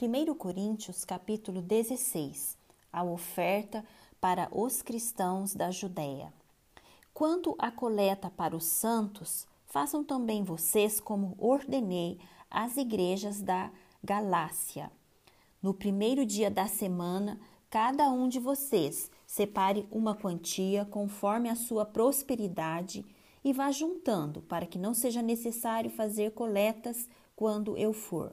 1 Coríntios capítulo 16, a oferta para os cristãos da Judéia. Quanto à coleta para os santos, façam também vocês como ordenei às igrejas da Galácia. No primeiro dia da semana, cada um de vocês separe uma quantia conforme a sua prosperidade e vá juntando, para que não seja necessário fazer coletas quando eu for.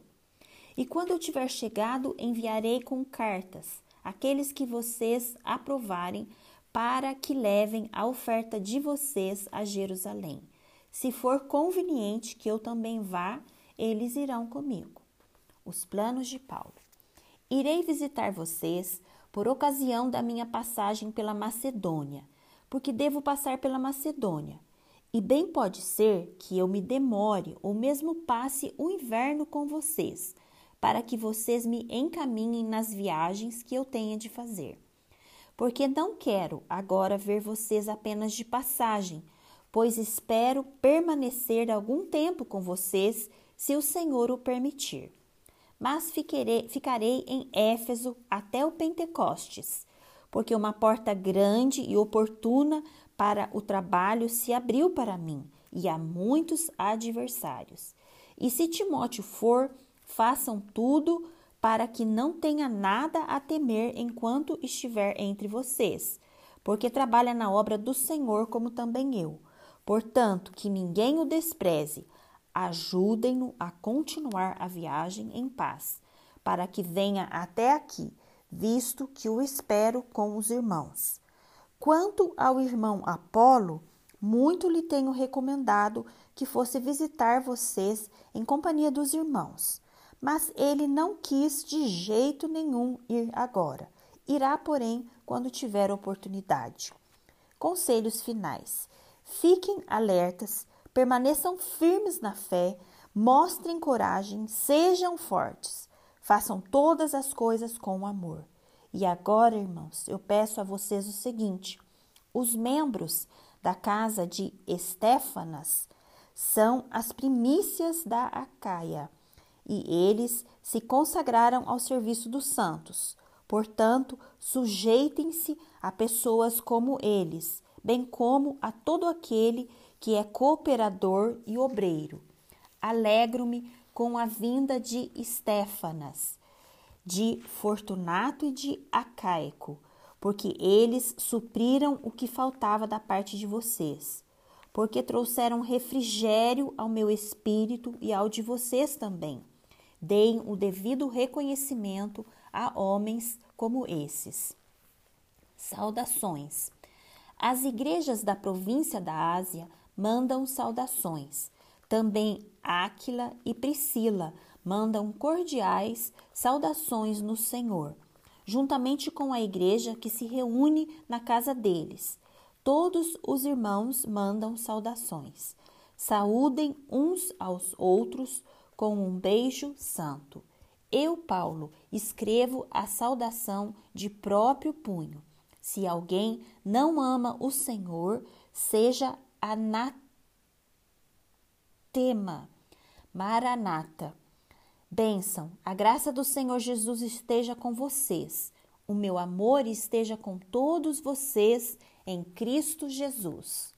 E quando eu tiver chegado, enviarei com cartas aqueles que vocês aprovarem para que levem a oferta de vocês a Jerusalém. Se for conveniente que eu também vá, eles irão comigo. Os planos de Paulo. Irei visitar vocês por ocasião da minha passagem pela Macedônia, porque devo passar pela Macedônia. E bem pode ser que eu me demore ou mesmo passe o inverno com vocês para que vocês me encaminhem nas viagens que eu tenha de fazer. Porque não quero agora ver vocês apenas de passagem, pois espero permanecer algum tempo com vocês, se o Senhor o permitir. Mas ficarei, em Éfeso até o Pentecostes, porque uma porta grande e oportuna para o trabalho se abriu para mim, e há muitos adversários. E se Timóteo for, Façam tudo para que não tenha nada a temer enquanto estiver entre vocês, porque trabalha na obra do Senhor como também eu. Portanto, que ninguém o despreze. Ajudem-no a continuar a viagem em paz, para que venha até aqui, visto que o espero com os irmãos. Quanto ao irmão Apolo, muito lhe tenho recomendado que fosse visitar vocês em companhia dos irmãos mas ele não quis de jeito nenhum ir agora. Irá, porém, quando tiver oportunidade. Conselhos finais: fiquem alertas, permaneçam firmes na fé, mostrem coragem, sejam fortes, façam todas as coisas com amor. E agora, irmãos, eu peço a vocês o seguinte: os membros da casa de Estéfanas são as primícias da Acaia e eles se consagraram ao serviço dos santos. Portanto, sujeitem-se a pessoas como eles, bem como a todo aquele que é cooperador e obreiro. Alegro-me com a vinda de Estéfanas, de Fortunato e de Acaico, porque eles supriram o que faltava da parte de vocês, porque trouxeram refrigério ao meu espírito e ao de vocês também deem o devido reconhecimento a homens como esses. Saudações. As igrejas da província da Ásia mandam saudações. Também Áquila e Priscila mandam cordiais saudações no Senhor, juntamente com a igreja que se reúne na casa deles. Todos os irmãos mandam saudações. Saúdem uns aos outros com um beijo santo. Eu, Paulo, escrevo a saudação de próprio punho. Se alguém não ama o Senhor, seja anatema. Maranata. Bênção, a graça do Senhor Jesus esteja com vocês. O meu amor esteja com todos vocês em Cristo Jesus.